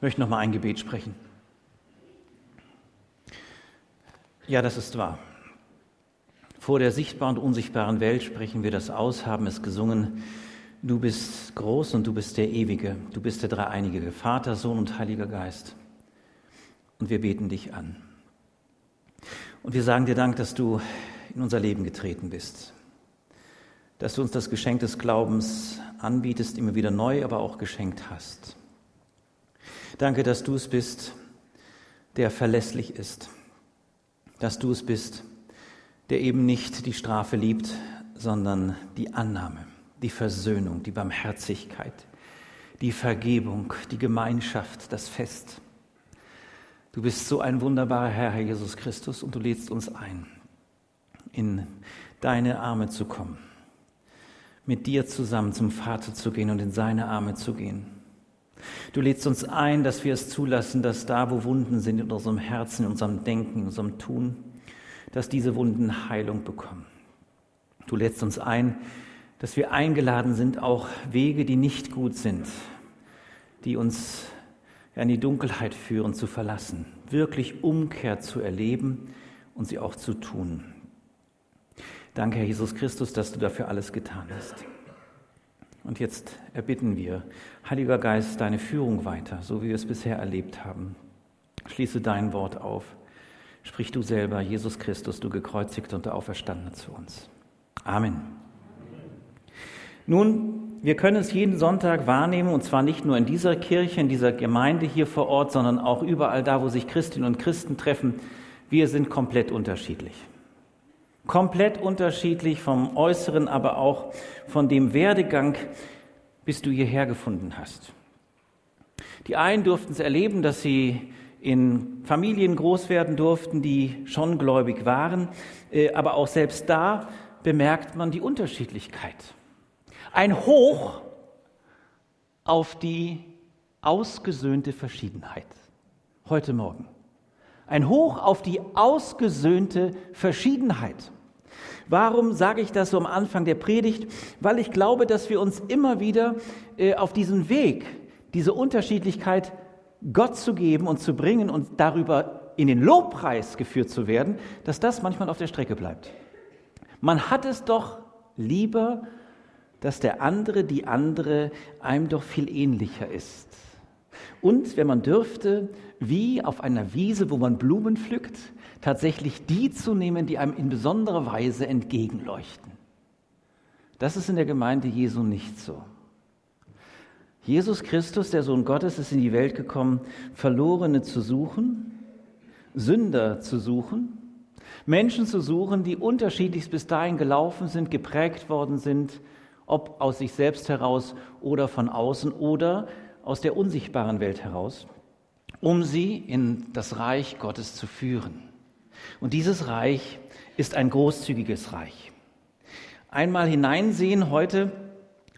Möchte noch mal ein Gebet sprechen. Ja, das ist wahr. Vor der sichtbaren und unsichtbaren Welt sprechen wir das aus, haben es gesungen. Du bist groß und du bist der Ewige. Du bist der Dreieinige, Vater, Sohn und Heiliger Geist. Und wir beten dich an. Und wir sagen dir Dank, dass du in unser Leben getreten bist. Dass du uns das Geschenk des Glaubens anbietest, immer wieder neu, aber auch geschenkt hast. Danke, dass du es bist, der verlässlich ist. Dass du es bist, der eben nicht die Strafe liebt, sondern die Annahme, die Versöhnung, die Barmherzigkeit, die Vergebung, die Gemeinschaft, das Fest. Du bist so ein wunderbarer Herr, Herr Jesus Christus, und du lädst uns ein, in deine Arme zu kommen, mit dir zusammen zum Vater zu gehen und in seine Arme zu gehen. Du lädst uns ein, dass wir es zulassen, dass da, wo Wunden sind in unserem Herzen, in unserem Denken, in unserem Tun, dass diese Wunden Heilung bekommen. Du lädst uns ein, dass wir eingeladen sind, auch Wege, die nicht gut sind, die uns in die Dunkelheit führen, zu verlassen, wirklich Umkehr zu erleben und sie auch zu tun. Danke, Herr Jesus Christus, dass du dafür alles getan hast. Und jetzt erbitten wir, Heiliger Geist, deine Führung weiter, so wie wir es bisher erlebt haben. Schließe dein Wort auf. Sprich du selber, Jesus Christus, du gekreuzigt und Auferstandene zu uns. Amen. Nun, wir können es jeden Sonntag wahrnehmen, und zwar nicht nur in dieser Kirche, in dieser Gemeinde hier vor Ort, sondern auch überall da, wo sich Christinnen und Christen treffen. Wir sind komplett unterschiedlich. Komplett unterschiedlich vom Äußeren, aber auch von dem Werdegang, bis du hierher gefunden hast. Die einen durften es erleben, dass sie in Familien groß werden durften, die schon gläubig waren, äh, aber auch selbst da bemerkt man die Unterschiedlichkeit. Ein Hoch auf die ausgesöhnte Verschiedenheit. Heute Morgen. Ein Hoch auf die ausgesöhnte Verschiedenheit. Warum sage ich das so am Anfang der Predigt? Weil ich glaube, dass wir uns immer wieder äh, auf diesen Weg, diese Unterschiedlichkeit Gott zu geben und zu bringen und darüber in den Lobpreis geführt zu werden, dass das manchmal auf der Strecke bleibt. Man hat es doch lieber, dass der andere, die andere einem doch viel ähnlicher ist. Und wenn man dürfte, wie auf einer Wiese, wo man Blumen pflückt, tatsächlich die zu nehmen, die einem in besonderer Weise entgegenleuchten. Das ist in der Gemeinde Jesu nicht so. Jesus Christus, der Sohn Gottes, ist in die Welt gekommen, Verlorene zu suchen, Sünder zu suchen, Menschen zu suchen, die unterschiedlichst bis dahin gelaufen sind, geprägt worden sind, ob aus sich selbst heraus oder von außen oder aus der unsichtbaren Welt heraus, um sie in das Reich Gottes zu führen. Und dieses Reich ist ein großzügiges Reich. Einmal hineinsehen heute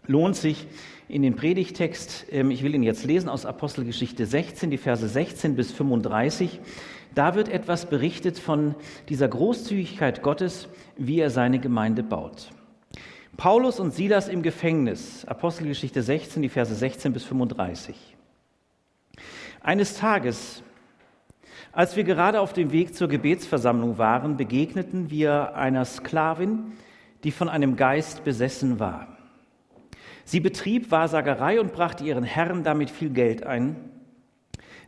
lohnt sich in den Predigtext. Ähm, ich will ihn jetzt lesen aus Apostelgeschichte 16, die Verse 16 bis 35. Da wird etwas berichtet von dieser Großzügigkeit Gottes, wie er seine Gemeinde baut. Paulus und Silas im Gefängnis, Apostelgeschichte 16, die Verse 16 bis 35. Eines Tages, als wir gerade auf dem Weg zur Gebetsversammlung waren, begegneten wir einer Sklavin, die von einem Geist besessen war. Sie betrieb Wahrsagerei und brachte ihren Herren damit viel Geld ein.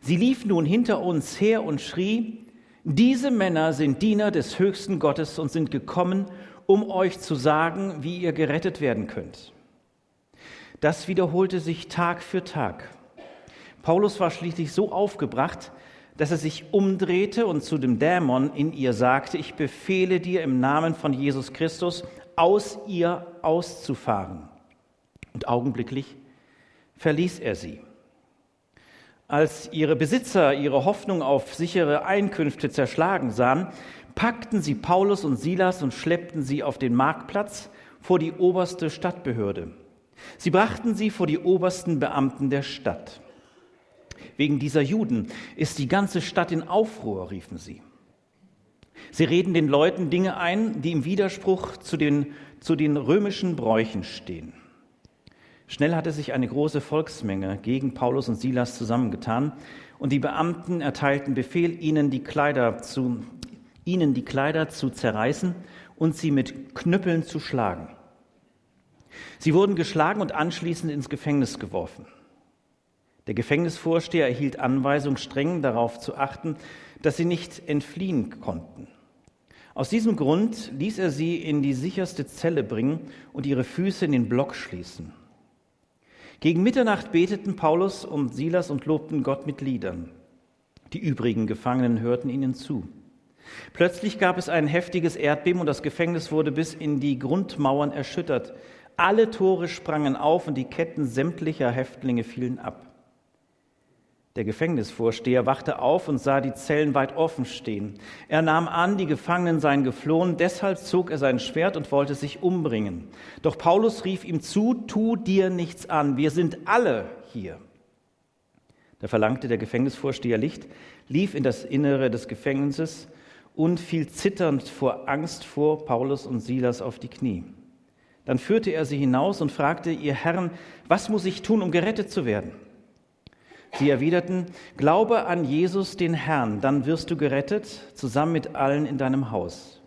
Sie lief nun hinter uns her und schrie, diese Männer sind Diener des höchsten Gottes und sind gekommen, um euch zu sagen, wie ihr gerettet werden könnt. Das wiederholte sich Tag für Tag. Paulus war schließlich so aufgebracht, dass er sich umdrehte und zu dem Dämon in ihr sagte, ich befehle dir im Namen von Jesus Christus, aus ihr auszufahren. Und augenblicklich verließ er sie. Als ihre Besitzer ihre Hoffnung auf sichere Einkünfte zerschlagen sahen, packten sie Paulus und Silas und schleppten sie auf den Marktplatz vor die oberste Stadtbehörde. Sie brachten sie vor die obersten Beamten der Stadt. Wegen dieser Juden ist die ganze Stadt in Aufruhr, riefen sie. Sie reden den Leuten Dinge ein, die im Widerspruch zu den, zu den römischen Bräuchen stehen. Schnell hatte sich eine große Volksmenge gegen Paulus und Silas zusammengetan und die Beamten erteilten Befehl, ihnen die Kleider zu, ihnen die Kleider zu zerreißen und sie mit Knüppeln zu schlagen. Sie wurden geschlagen und anschließend ins Gefängnis geworfen. Der Gefängnisvorsteher erhielt Anweisung, streng darauf zu achten, dass sie nicht entfliehen konnten. Aus diesem Grund ließ er sie in die sicherste Zelle bringen und ihre Füße in den Block schließen. Gegen Mitternacht beteten Paulus und Silas und lobten Gott mit Liedern. Die übrigen Gefangenen hörten ihnen zu. Plötzlich gab es ein heftiges Erdbeben und das Gefängnis wurde bis in die Grundmauern erschüttert. Alle Tore sprangen auf und die Ketten sämtlicher Häftlinge fielen ab. Der Gefängnisvorsteher wachte auf und sah die Zellen weit offen stehen. Er nahm an, die Gefangenen seien geflohen, deshalb zog er sein Schwert und wollte sich umbringen. Doch Paulus rief ihm zu, tu dir nichts an, wir sind alle hier. Da verlangte der Gefängnisvorsteher Licht, lief in das Innere des Gefängnisses und fiel zitternd vor Angst vor Paulus und Silas auf die Knie. Dann führte er sie hinaus und fragte, ihr Herren, was muss ich tun, um gerettet zu werden? Sie erwiderten, Glaube an Jesus den Herrn, dann wirst du gerettet, zusammen mit allen in deinem Haus.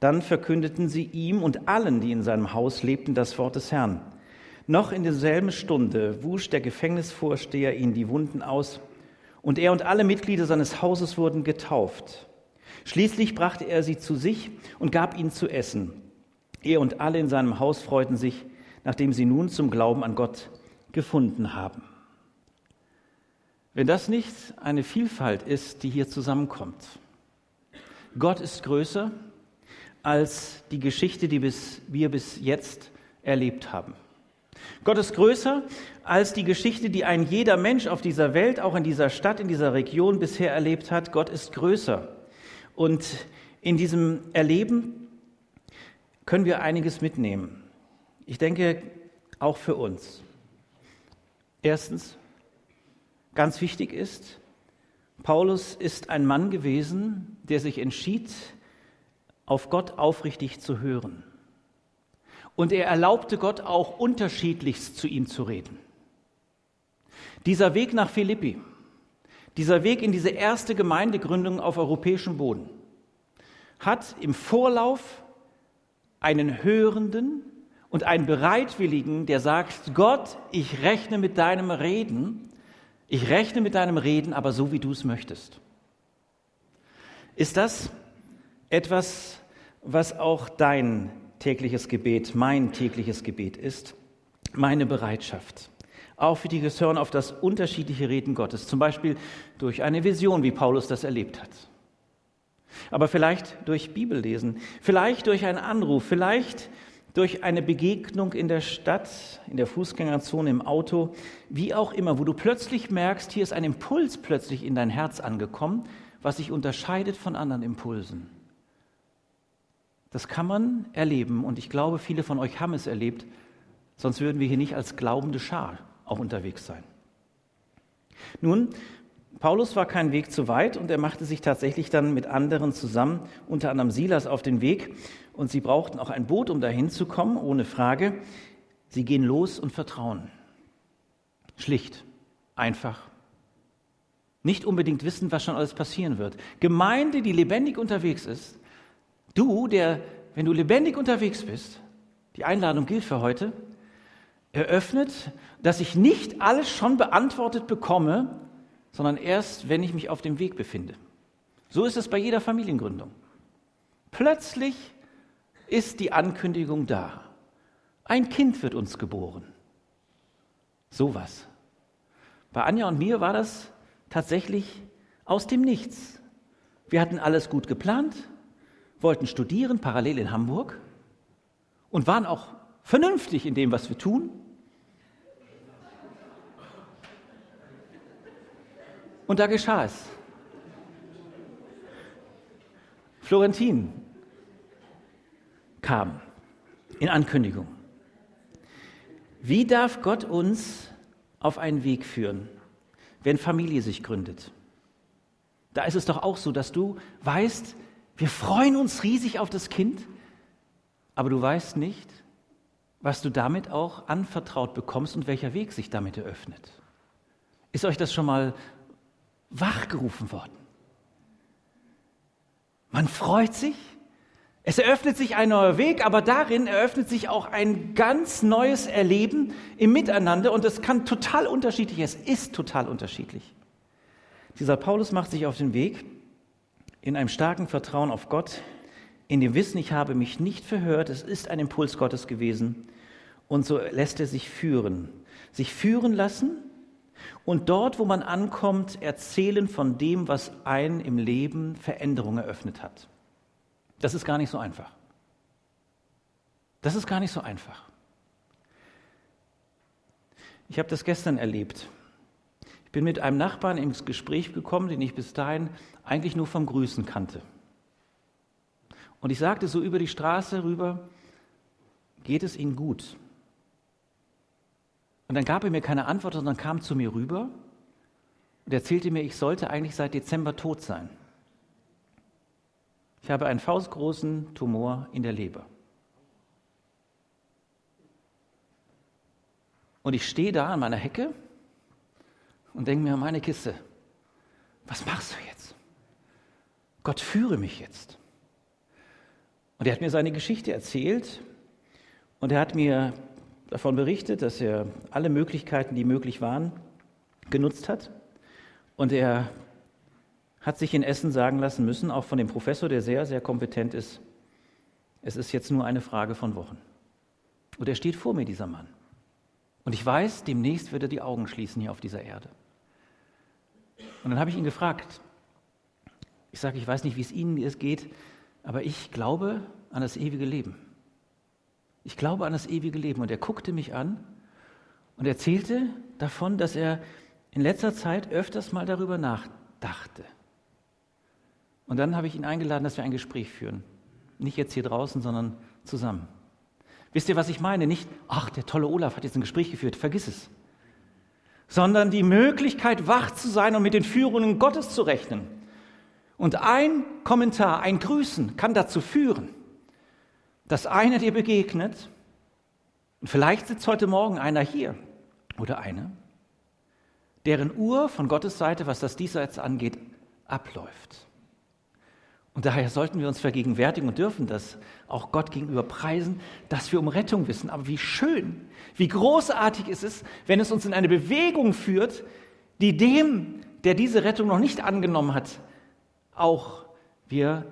Dann verkündeten sie ihm und allen, die in seinem Haus lebten, das Wort des Herrn. Noch in derselben Stunde wusch der Gefängnisvorsteher ihnen die Wunden aus, und er und alle Mitglieder seines Hauses wurden getauft. Schließlich brachte er sie zu sich und gab ihnen zu essen. Er und alle in seinem Haus freuten sich, nachdem sie nun zum Glauben an Gott gefunden haben. Wenn das nicht eine Vielfalt ist, die hier zusammenkommt. Gott ist größer als die Geschichte, die bis, wir bis jetzt erlebt haben. Gott ist größer als die Geschichte, die ein jeder Mensch auf dieser Welt, auch in dieser Stadt, in dieser Region bisher erlebt hat. Gott ist größer. Und in diesem Erleben können wir einiges mitnehmen. Ich denke, auch für uns. Erstens, Ganz wichtig ist, Paulus ist ein Mann gewesen, der sich entschied, auf Gott aufrichtig zu hören. Und er erlaubte Gott auch unterschiedlichst zu ihm zu reden. Dieser Weg nach Philippi, dieser Weg in diese erste Gemeindegründung auf europäischem Boden, hat im Vorlauf einen Hörenden und einen Bereitwilligen, der sagt, Gott, ich rechne mit deinem Reden ich rechne mit deinem Reden, aber so wie du es möchtest. Ist das etwas, was auch dein tägliches Gebet, mein tägliches Gebet ist? Meine Bereitschaft. Aufrichtiges Hören auf das unterschiedliche Reden Gottes, zum Beispiel durch eine Vision, wie Paulus das erlebt hat. Aber vielleicht durch Bibellesen, vielleicht durch einen Anruf, vielleicht durch eine Begegnung in der Stadt, in der Fußgängerzone, im Auto, wie auch immer, wo du plötzlich merkst, hier ist ein Impuls plötzlich in dein Herz angekommen, was sich unterscheidet von anderen Impulsen. Das kann man erleben und ich glaube, viele von euch haben es erlebt, sonst würden wir hier nicht als glaubende Schar auch unterwegs sein. Nun, Paulus war kein Weg zu weit und er machte sich tatsächlich dann mit anderen zusammen, unter anderem Silas, auf den Weg und sie brauchten auch ein Boot, um dahin zu kommen, ohne Frage. Sie gehen los und vertrauen. Schlicht, einfach. Nicht unbedingt wissen, was schon alles passieren wird. Gemeinde, die lebendig unterwegs ist. Du, der, wenn du lebendig unterwegs bist, die Einladung gilt für heute, eröffnet, dass ich nicht alles schon beantwortet bekomme, sondern erst, wenn ich mich auf dem Weg befinde. So ist es bei jeder Familiengründung. Plötzlich ist die Ankündigung da. Ein Kind wird uns geboren. Sowas. Bei Anja und mir war das tatsächlich aus dem Nichts. Wir hatten alles gut geplant, wollten studieren, parallel in Hamburg und waren auch vernünftig in dem, was wir tun. Und da geschah es. Florentin kam in Ankündigung. Wie darf Gott uns auf einen Weg führen, wenn Familie sich gründet? Da ist es doch auch so, dass du weißt, wir freuen uns riesig auf das Kind, aber du weißt nicht, was du damit auch anvertraut bekommst und welcher Weg sich damit eröffnet. Ist euch das schon mal wachgerufen worden? Man freut sich, es eröffnet sich ein neuer Weg, aber darin eröffnet sich auch ein ganz neues Erleben im Miteinander und es kann total unterschiedlich, es ist total unterschiedlich. Dieser Paulus macht sich auf den Weg in einem starken Vertrauen auf Gott, in dem Wissen, ich habe mich nicht verhört, es ist ein Impuls Gottes gewesen und so lässt er sich führen. Sich führen lassen und dort, wo man ankommt, erzählen von dem, was einen im Leben Veränderung eröffnet hat. Das ist gar nicht so einfach. Das ist gar nicht so einfach. Ich habe das gestern erlebt. Ich bin mit einem Nachbarn ins Gespräch gekommen, den ich bis dahin eigentlich nur vom Grüßen kannte. Und ich sagte so über die Straße rüber, geht es Ihnen gut? Und dann gab er mir keine Antwort, sondern kam zu mir rüber und erzählte mir, ich sollte eigentlich seit Dezember tot sein. Ich habe einen faustgroßen Tumor in der Leber. Und ich stehe da an meiner Hecke und denke mir, meine Kiste, was machst du jetzt? Gott führe mich jetzt. Und er hat mir seine Geschichte erzählt und er hat mir davon berichtet, dass er alle Möglichkeiten, die möglich waren, genutzt hat. Und er hat sich in Essen sagen lassen müssen, auch von dem Professor, der sehr, sehr kompetent ist, es ist jetzt nur eine Frage von Wochen. Und er steht vor mir, dieser Mann. Und ich weiß, demnächst wird er die Augen schließen hier auf dieser Erde. Und dann habe ich ihn gefragt, ich sage, ich weiß nicht, wie es Ihnen geht, aber ich glaube an das ewige Leben. Ich glaube an das ewige Leben. Und er guckte mich an und erzählte davon, dass er in letzter Zeit öfters mal darüber nachdachte. Und dann habe ich ihn eingeladen, dass wir ein Gespräch führen. Nicht jetzt hier draußen, sondern zusammen. Wisst ihr, was ich meine? Nicht, ach, der tolle Olaf hat jetzt ein Gespräch geführt, vergiss es. Sondern die Möglichkeit, wach zu sein und mit den Führungen Gottes zu rechnen. Und ein Kommentar, ein Grüßen kann dazu führen, dass einer dir begegnet, und vielleicht sitzt heute Morgen einer hier oder eine, deren Uhr von Gottes Seite, was das Diesseits angeht, abläuft. Und daher sollten wir uns vergegenwärtigen und dürfen das auch Gott gegenüber preisen, dass wir um Rettung wissen. Aber wie schön, wie großartig ist es, wenn es uns in eine Bewegung führt, die dem, der diese Rettung noch nicht angenommen hat, auch wir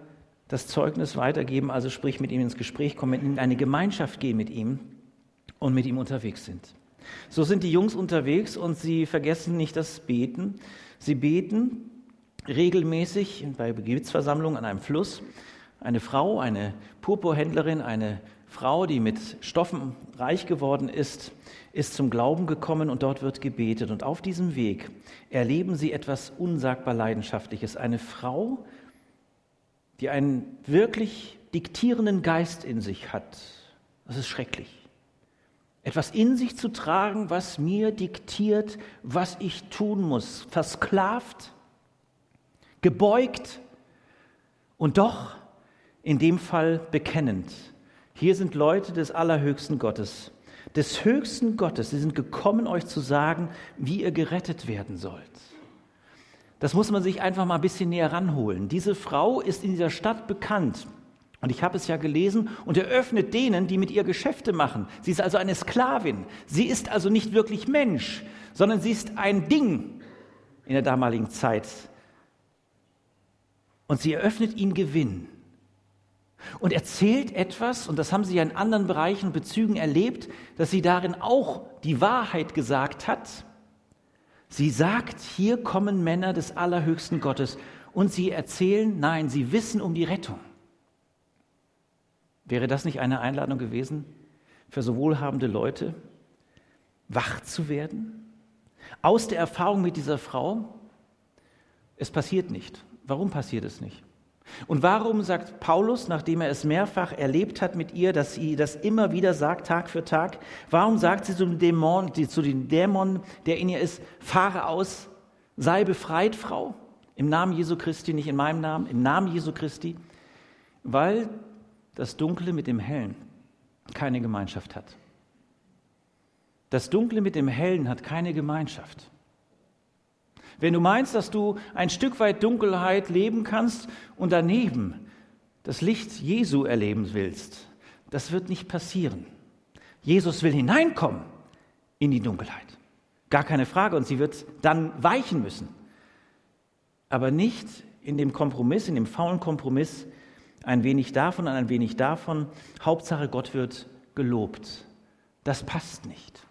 das Zeugnis weitergeben, also sprich mit ihm ins Gespräch kommen, in eine Gemeinschaft gehen mit ihm und mit ihm unterwegs sind. So sind die Jungs unterwegs und sie vergessen nicht das Beten. Sie beten regelmäßig bei Gebetsversammlungen an einem Fluss eine Frau, eine Purpurhändlerin, eine Frau, die mit Stoffen reich geworden ist, ist zum Glauben gekommen und dort wird gebetet. Und auf diesem Weg erleben sie etwas unsagbar Leidenschaftliches. Eine Frau, die einen wirklich diktierenden Geist in sich hat. Das ist schrecklich. Etwas in sich zu tragen, was mir diktiert, was ich tun muss. Versklavt gebeugt und doch in dem Fall bekennend. Hier sind Leute des allerhöchsten Gottes, des höchsten Gottes. Sie sind gekommen, euch zu sagen, wie ihr gerettet werden sollt. Das muss man sich einfach mal ein bisschen näher ranholen. Diese Frau ist in dieser Stadt bekannt. Und ich habe es ja gelesen und eröffnet denen, die mit ihr Geschäfte machen. Sie ist also eine Sklavin. Sie ist also nicht wirklich Mensch, sondern sie ist ein Ding in der damaligen Zeit. Und sie eröffnet ihnen Gewinn und erzählt etwas, und das haben sie ja in anderen Bereichen und Bezügen erlebt, dass sie darin auch die Wahrheit gesagt hat. Sie sagt, hier kommen Männer des allerhöchsten Gottes und sie erzählen, nein, sie wissen um die Rettung. Wäre das nicht eine Einladung gewesen für so wohlhabende Leute, wach zu werden? Aus der Erfahrung mit dieser Frau, es passiert nicht. Warum passiert es nicht? Und warum sagt Paulus, nachdem er es mehrfach erlebt hat mit ihr, dass sie das immer wieder sagt, Tag für Tag, warum sagt sie zu dem Dämon, zu dem Dämon, der in ihr ist, fahre aus, sei befreit, Frau, im Namen Jesu Christi, nicht in meinem Namen, im Namen Jesu Christi, weil das Dunkle mit dem Hellen keine Gemeinschaft hat. Das Dunkle mit dem Hellen hat keine Gemeinschaft. Wenn du meinst, dass du ein Stück weit Dunkelheit leben kannst und daneben das Licht Jesu erleben willst, das wird nicht passieren. Jesus will hineinkommen in die Dunkelheit. Gar keine Frage. Und sie wird dann weichen müssen. Aber nicht in dem Kompromiss, in dem faulen Kompromiss, ein wenig davon und ein wenig davon. Hauptsache, Gott wird gelobt. Das passt nicht.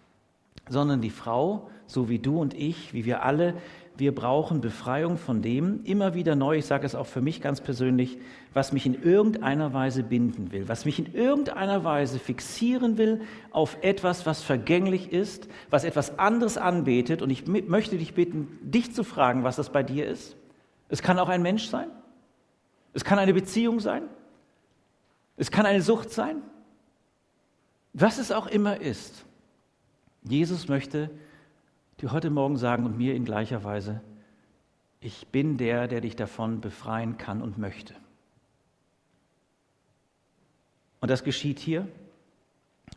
Sondern die Frau, so wie du und ich, wie wir alle, wir brauchen Befreiung von dem, immer wieder neu, ich sage es auch für mich ganz persönlich, was mich in irgendeiner Weise binden will, was mich in irgendeiner Weise fixieren will auf etwas, was vergänglich ist, was etwas anderes anbetet. Und ich möchte dich bitten, dich zu fragen, was das bei dir ist. Es kann auch ein Mensch sein. Es kann eine Beziehung sein. Es kann eine Sucht sein. Was es auch immer ist. Jesus möchte dir heute Morgen sagen und mir in gleicher Weise, ich bin der, der dich davon befreien kann und möchte. Und das geschieht hier.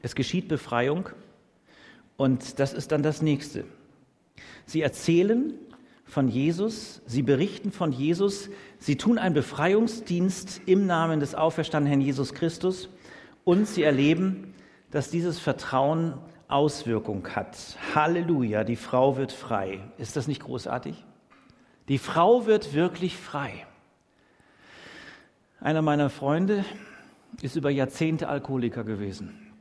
Es geschieht Befreiung. Und das ist dann das Nächste. Sie erzählen von Jesus, sie berichten von Jesus, sie tun einen Befreiungsdienst im Namen des auferstandenen Herrn Jesus Christus und sie erleben, dass dieses Vertrauen Auswirkung hat. Halleluja, die Frau wird frei. Ist das nicht großartig? Die Frau wird wirklich frei. Einer meiner Freunde ist über Jahrzehnte Alkoholiker gewesen.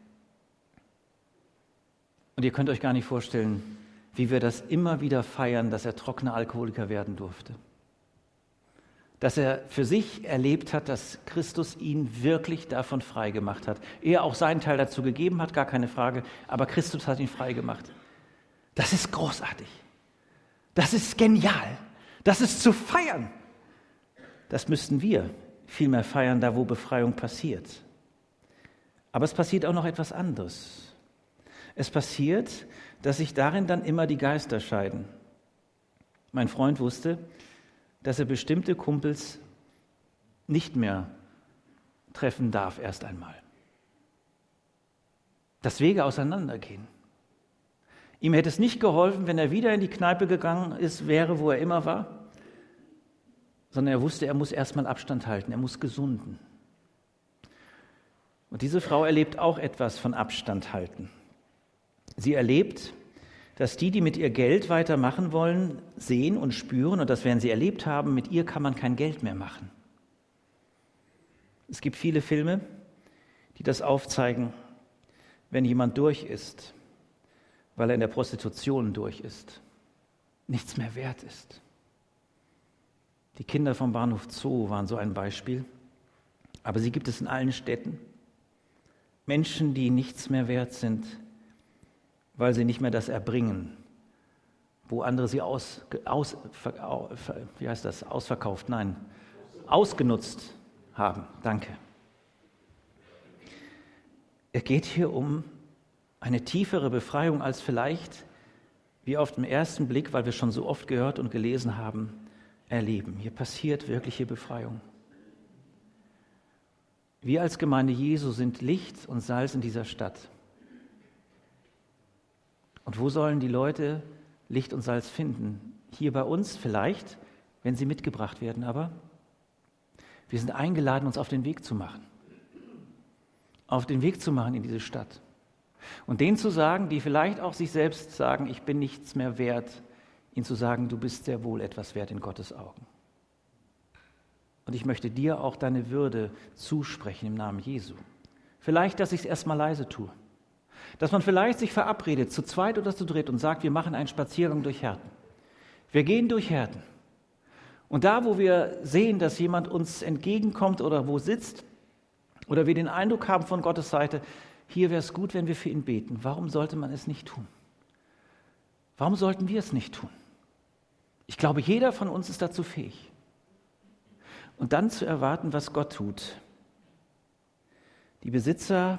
Und ihr könnt euch gar nicht vorstellen, wie wir das immer wieder feiern, dass er trockener Alkoholiker werden durfte. Dass er für sich erlebt hat, dass Christus ihn wirklich davon frei gemacht hat. Er auch seinen Teil dazu gegeben hat, gar keine Frage, aber Christus hat ihn frei gemacht. Das ist großartig. Das ist genial. Das ist zu feiern. Das müssten wir vielmehr feiern, da wo Befreiung passiert. Aber es passiert auch noch etwas anderes. Es passiert, dass sich darin dann immer die Geister scheiden. Mein Freund wusste, dass er bestimmte Kumpels nicht mehr treffen darf erst einmal. Dass Wege auseinandergehen. Ihm hätte es nicht geholfen, wenn er wieder in die Kneipe gegangen ist, wäre, wo er immer war, sondern er wusste, er muss erstmal Abstand halten, er muss gesunden. Und diese Frau erlebt auch etwas von Abstand halten. Sie erlebt, dass die, die mit ihr Geld weitermachen wollen, sehen und spüren, und das werden sie erlebt haben, mit ihr kann man kein Geld mehr machen. Es gibt viele Filme, die das aufzeigen, wenn jemand durch ist, weil er in der Prostitution durch ist, nichts mehr wert ist. Die Kinder vom Bahnhof Zoo waren so ein Beispiel, aber sie gibt es in allen Städten. Menschen, die nichts mehr wert sind, weil sie nicht mehr das erbringen, wo andere sie aus, aus, wie heißt das, ausverkauft, nein, ausgenutzt haben. Danke. Es geht hier um eine tiefere Befreiung als vielleicht wir auf den ersten Blick, weil wir schon so oft gehört und gelesen haben, erleben. Hier passiert wirkliche Befreiung. Wir als Gemeinde Jesu sind Licht und Salz in dieser Stadt. Und wo sollen die Leute Licht und Salz finden? Hier bei uns vielleicht, wenn sie mitgebracht werden, aber wir sind eingeladen, uns auf den Weg zu machen. Auf den Weg zu machen in diese Stadt. Und denen zu sagen, die vielleicht auch sich selbst sagen, ich bin nichts mehr wert, ihnen zu sagen, du bist sehr wohl etwas wert in Gottes Augen. Und ich möchte dir auch deine Würde zusprechen im Namen Jesu. Vielleicht, dass ich es erstmal leise tue. Dass man vielleicht sich verabredet, zu zweit oder zu dritt, und sagt, wir machen einen Spaziergang durch Härten. Wir gehen durch Härten. Und da, wo wir sehen, dass jemand uns entgegenkommt oder wo sitzt, oder wir den Eindruck haben von Gottes Seite, hier wäre es gut, wenn wir für ihn beten. Warum sollte man es nicht tun? Warum sollten wir es nicht tun? Ich glaube, jeder von uns ist dazu fähig. Und dann zu erwarten, was Gott tut. Die Besitzer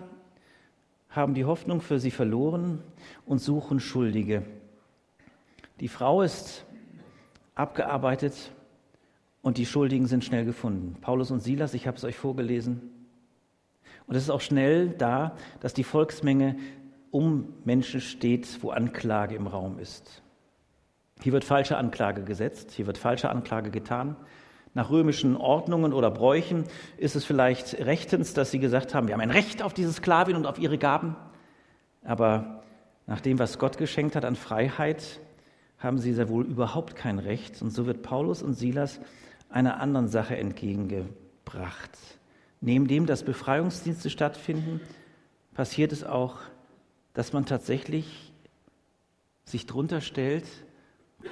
haben die Hoffnung für sie verloren und suchen Schuldige. Die Frau ist abgearbeitet und die Schuldigen sind schnell gefunden. Paulus und Silas, ich habe es euch vorgelesen. Und es ist auch schnell da, dass die Volksmenge um Menschen steht, wo Anklage im Raum ist. Hier wird falsche Anklage gesetzt, hier wird falsche Anklage getan. Nach römischen Ordnungen oder Bräuchen ist es vielleicht rechtens, dass sie gesagt haben, wir haben ein Recht auf diese Sklavin und auf ihre Gaben. Aber nach dem, was Gott geschenkt hat an Freiheit, haben sie sehr wohl überhaupt kein Recht. Und so wird Paulus und Silas einer anderen Sache entgegengebracht. Neben dem, dass Befreiungsdienste stattfinden, passiert es auch, dass man tatsächlich sich drunter stellt,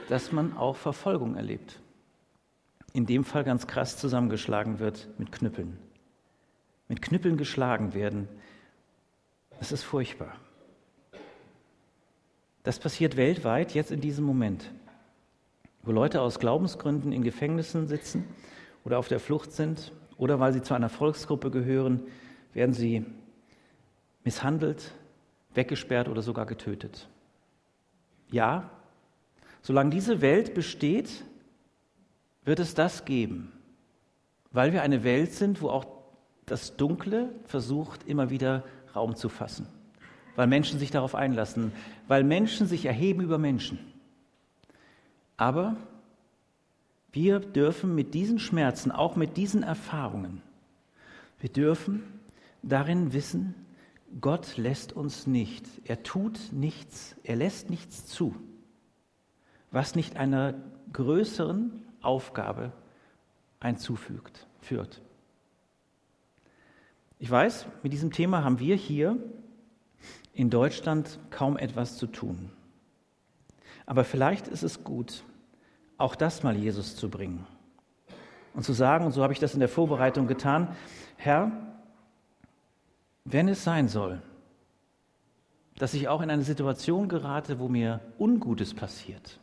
dass man auch Verfolgung erlebt. In dem Fall ganz krass zusammengeschlagen wird mit Knüppeln. Mit Knüppeln geschlagen werden. Das ist furchtbar. Das passiert weltweit jetzt in diesem Moment, wo Leute aus Glaubensgründen in Gefängnissen sitzen oder auf der Flucht sind oder weil sie zu einer Volksgruppe gehören, werden sie misshandelt, weggesperrt oder sogar getötet. Ja, solange diese Welt besteht, wird es das geben, weil wir eine Welt sind, wo auch das Dunkle versucht, immer wieder Raum zu fassen, weil Menschen sich darauf einlassen, weil Menschen sich erheben über Menschen. Aber wir dürfen mit diesen Schmerzen, auch mit diesen Erfahrungen, wir dürfen darin wissen, Gott lässt uns nicht, er tut nichts, er lässt nichts zu, was nicht einer größeren Aufgabe einzufügt, führt. Ich weiß, mit diesem Thema haben wir hier in Deutschland kaum etwas zu tun. Aber vielleicht ist es gut, auch das mal Jesus zu bringen und zu sagen, und so habe ich das in der Vorbereitung getan, Herr, wenn es sein soll, dass ich auch in eine Situation gerate, wo mir Ungutes passiert,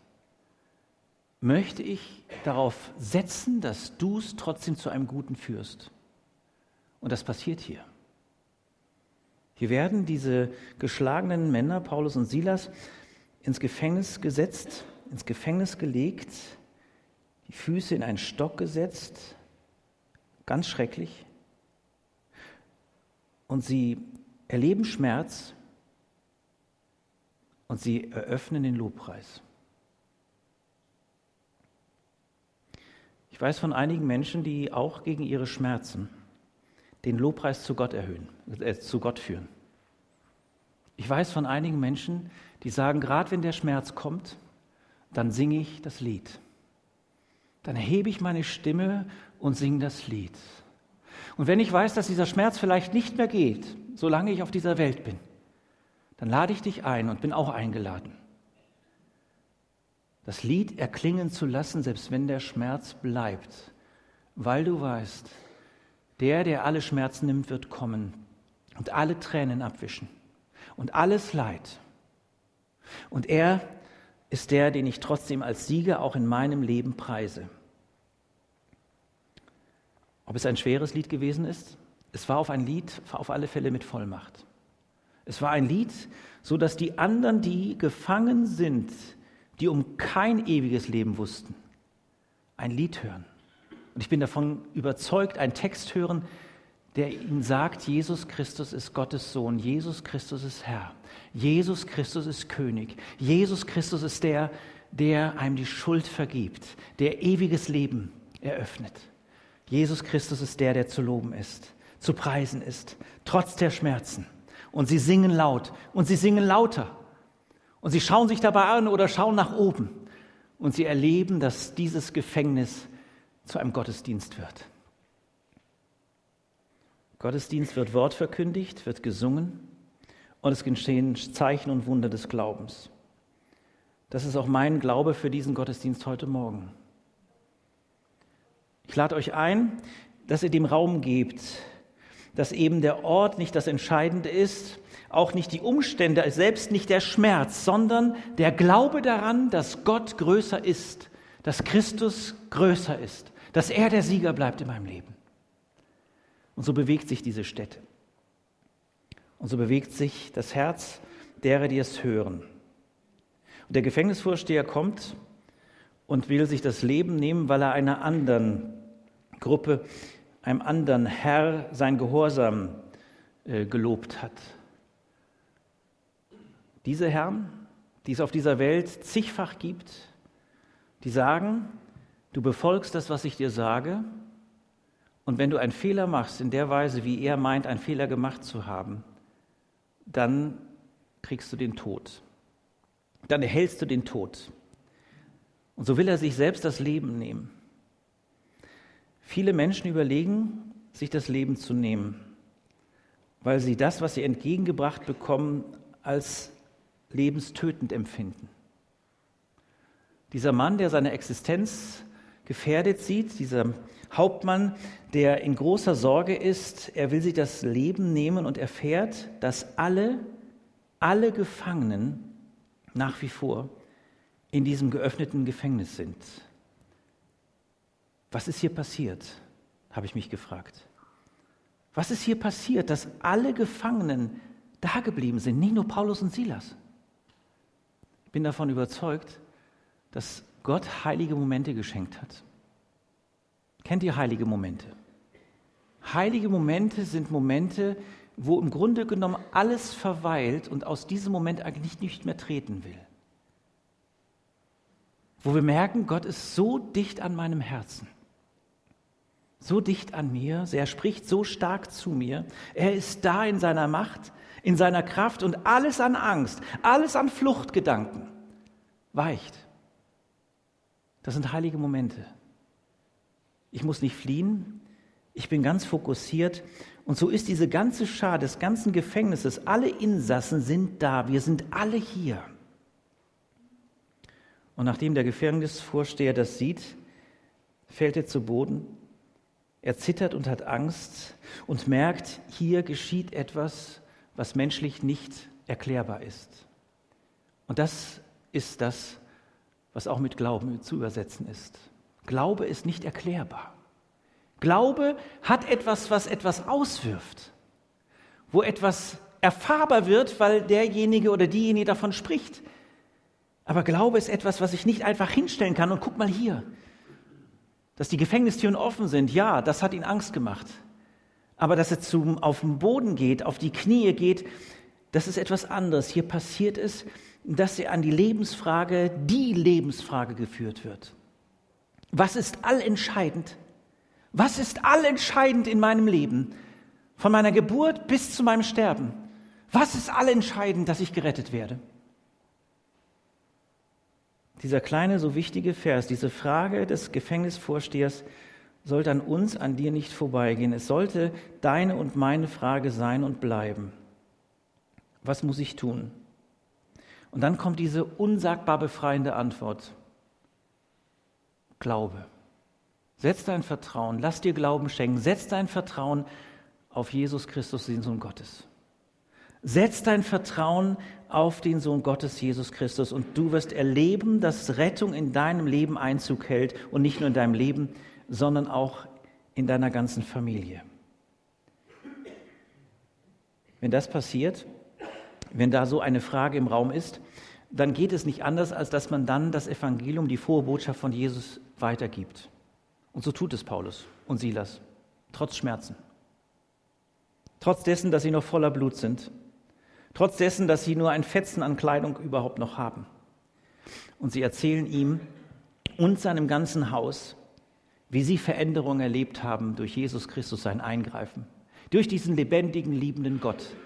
möchte ich darauf setzen, dass du es trotzdem zu einem Guten führst. Und das passiert hier. Hier werden diese geschlagenen Männer, Paulus und Silas, ins Gefängnis gesetzt, ins Gefängnis gelegt, die Füße in einen Stock gesetzt, ganz schrecklich. Und sie erleben Schmerz und sie eröffnen den Lobpreis. Ich weiß von einigen Menschen, die auch gegen ihre Schmerzen den Lobpreis zu Gott erhöhen, äh, zu Gott führen. Ich weiß von einigen Menschen, die sagen, gerade wenn der Schmerz kommt, dann singe ich das Lied. Dann erhebe ich meine Stimme und singe das Lied. Und wenn ich weiß, dass dieser Schmerz vielleicht nicht mehr geht, solange ich auf dieser Welt bin, dann lade ich dich ein und bin auch eingeladen das Lied erklingen zu lassen, selbst wenn der Schmerz bleibt, weil du weißt, der, der alle Schmerzen nimmt, wird kommen und alle Tränen abwischen und alles Leid. Und er ist der, den ich trotzdem als Sieger auch in meinem Leben preise. Ob es ein schweres Lied gewesen ist? Es war auf ein Lied auf alle Fälle mit Vollmacht. Es war ein Lied, so dass die anderen, die gefangen sind die um kein ewiges Leben wussten, ein Lied hören. Und ich bin davon überzeugt, einen Text hören, der ihnen sagt, Jesus Christus ist Gottes Sohn, Jesus Christus ist Herr, Jesus Christus ist König, Jesus Christus ist der, der einem die Schuld vergibt, der ewiges Leben eröffnet. Jesus Christus ist der, der zu loben ist, zu preisen ist, trotz der Schmerzen. Und sie singen laut und sie singen lauter. Und sie schauen sich dabei an oder schauen nach oben und sie erleben, dass dieses Gefängnis zu einem Gottesdienst wird. Gottesdienst wird Wort verkündigt, wird gesungen und es geschehen Zeichen und Wunder des Glaubens. Das ist auch mein Glaube für diesen Gottesdienst heute Morgen. Ich lade euch ein, dass ihr dem Raum gebt, dass eben der Ort nicht das Entscheidende ist, auch nicht die Umstände, selbst nicht der Schmerz, sondern der Glaube daran, dass Gott größer ist, dass Christus größer ist, dass er der Sieger bleibt in meinem Leben. Und so bewegt sich diese Stätte. Und so bewegt sich das Herz derer, die es hören. Und der Gefängnisvorsteher kommt und will sich das Leben nehmen, weil er einer anderen Gruppe, einem anderen Herr sein Gehorsam äh, gelobt hat. Diese Herren, die es auf dieser Welt zigfach gibt, die sagen, du befolgst das, was ich dir sage, und wenn du einen Fehler machst in der Weise, wie er meint, einen Fehler gemacht zu haben, dann kriegst du den Tod. Dann erhältst du den Tod. Und so will er sich selbst das Leben nehmen. Viele Menschen überlegen, sich das Leben zu nehmen, weil sie das, was sie entgegengebracht bekommen, als lebenstötend empfinden. Dieser Mann, der seine Existenz gefährdet sieht, dieser Hauptmann, der in großer Sorge ist, er will sich das Leben nehmen und erfährt, dass alle, alle Gefangenen nach wie vor in diesem geöffneten Gefängnis sind. Was ist hier passiert? habe ich mich gefragt. Was ist hier passiert, dass alle Gefangenen da geblieben sind, nicht nur Paulus und Silas? Ich bin davon überzeugt, dass Gott heilige Momente geschenkt hat. Kennt ihr heilige Momente? Heilige Momente sind Momente, wo im Grunde genommen alles verweilt und aus diesem Moment eigentlich nicht mehr treten will. Wo wir merken, Gott ist so dicht an meinem Herzen, so dicht an mir, er spricht so stark zu mir, er ist da in seiner Macht, in seiner Kraft und alles an Angst, alles an Fluchtgedanken weicht. Das sind heilige Momente. Ich muss nicht fliehen. Ich bin ganz fokussiert. Und so ist diese ganze Schar des ganzen Gefängnisses, alle Insassen sind da. Wir sind alle hier. Und nachdem der Gefängnisvorsteher das sieht, fällt er zu Boden. Er zittert und hat Angst und merkt, hier geschieht etwas, was menschlich nicht erklärbar ist. Und das ist das, was auch mit Glauben zu übersetzen ist. Glaube ist nicht erklärbar. Glaube hat etwas, was etwas auswirft, wo etwas erfahrbar wird, weil derjenige oder diejenige davon spricht. Aber Glaube ist etwas, was ich nicht einfach hinstellen kann und guck mal hier, dass die Gefängnistüren offen sind. Ja, das hat ihn Angst gemacht. Aber dass er zum, auf den Boden geht, auf die Knie geht, das ist etwas anderes. Hier passiert es, dass er an die Lebensfrage, die Lebensfrage geführt wird. Was ist allentscheidend? Was ist allentscheidend in meinem Leben? Von meiner Geburt bis zu meinem Sterben. Was ist allentscheidend, dass ich gerettet werde? Dieser kleine, so wichtige Vers, diese Frage des Gefängnisvorstehers sollte an uns, an dir nicht vorbeigehen. Es sollte deine und meine Frage sein und bleiben. Was muss ich tun? Und dann kommt diese unsagbar befreiende Antwort. Glaube. Setz dein Vertrauen, lass dir Glauben schenken, setz dein Vertrauen auf Jesus Christus, den Sohn Gottes. Setz dein Vertrauen auf den Sohn Gottes, Jesus Christus, und du wirst erleben, dass Rettung in deinem Leben Einzug hält und nicht nur in deinem Leben, sondern auch in deiner ganzen Familie. Wenn das passiert, wenn da so eine Frage im Raum ist, dann geht es nicht anders, als dass man dann das Evangelium, die frohe Botschaft von Jesus weitergibt. Und so tut es Paulus und Silas, trotz Schmerzen. Trotz dessen, dass sie noch voller Blut sind. Trotz dessen, dass sie nur ein Fetzen an Kleidung überhaupt noch haben. Und sie erzählen ihm und seinem ganzen Haus, wie sie Veränderungen erlebt haben durch Jesus Christus sein Eingreifen. Durch diesen lebendigen, liebenden Gott,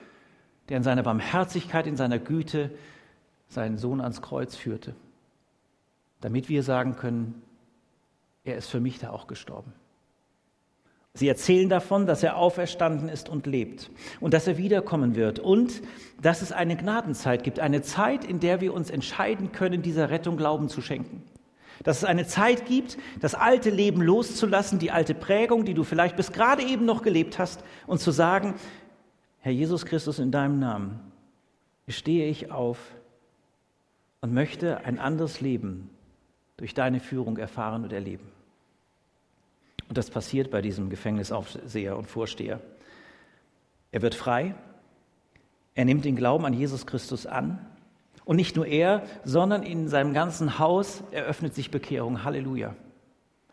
der in seiner Barmherzigkeit, in seiner Güte seinen Sohn ans Kreuz führte, damit wir sagen können, er ist für mich da auch gestorben. Sie erzählen davon, dass er auferstanden ist und lebt und dass er wiederkommen wird und dass es eine Gnadenzeit gibt, eine Zeit, in der wir uns entscheiden können, dieser Rettung Glauben zu schenken. Dass es eine Zeit gibt, das alte Leben loszulassen, die alte Prägung, die du vielleicht bis gerade eben noch gelebt hast und zu sagen, Herr Jesus Christus, in deinem Namen stehe ich auf und möchte ein anderes Leben durch deine Führung erfahren und erleben. Und das passiert bei diesem Gefängnisaufseher und Vorsteher. Er wird frei, er nimmt den Glauben an Jesus Christus an und nicht nur er, sondern in seinem ganzen Haus eröffnet sich Bekehrung. Halleluja.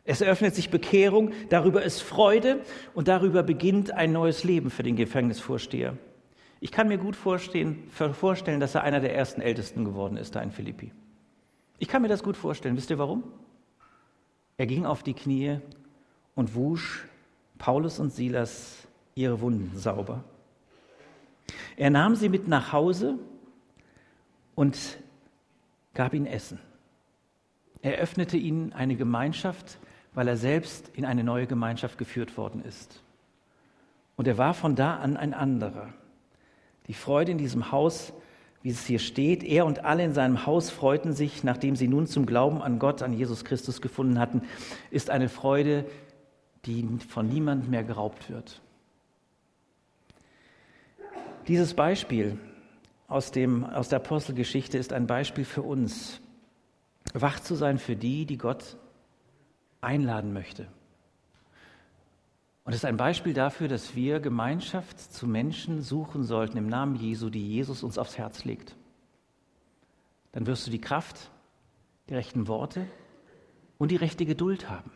Es eröffnet sich Bekehrung, darüber ist Freude und darüber beginnt ein neues Leben für den Gefängnisvorsteher. Ich kann mir gut vorstellen, dass er einer der ersten Ältesten geworden ist da in Philippi. Ich kann mir das gut vorstellen. Wisst ihr warum? Er ging auf die Knie und wusch Paulus und Silas ihre Wunden sauber. Er nahm sie mit nach Hause und gab ihnen Essen. Er öffnete ihnen eine Gemeinschaft, weil er selbst in eine neue Gemeinschaft geführt worden ist. Und er war von da an ein anderer. Die Freude in diesem Haus, wie es hier steht, er und alle in seinem Haus freuten sich, nachdem sie nun zum Glauben an Gott, an Jesus Christus gefunden hatten, ist eine Freude, die von niemand mehr geraubt wird. Dieses Beispiel aus, dem, aus der Apostelgeschichte ist ein Beispiel für uns, wach zu sein für die, die Gott einladen möchte. Und es ist ein Beispiel dafür, dass wir Gemeinschaft zu Menschen suchen sollten im Namen Jesu, die Jesus uns aufs Herz legt. Dann wirst du die Kraft, die rechten Worte und die rechte Geduld haben.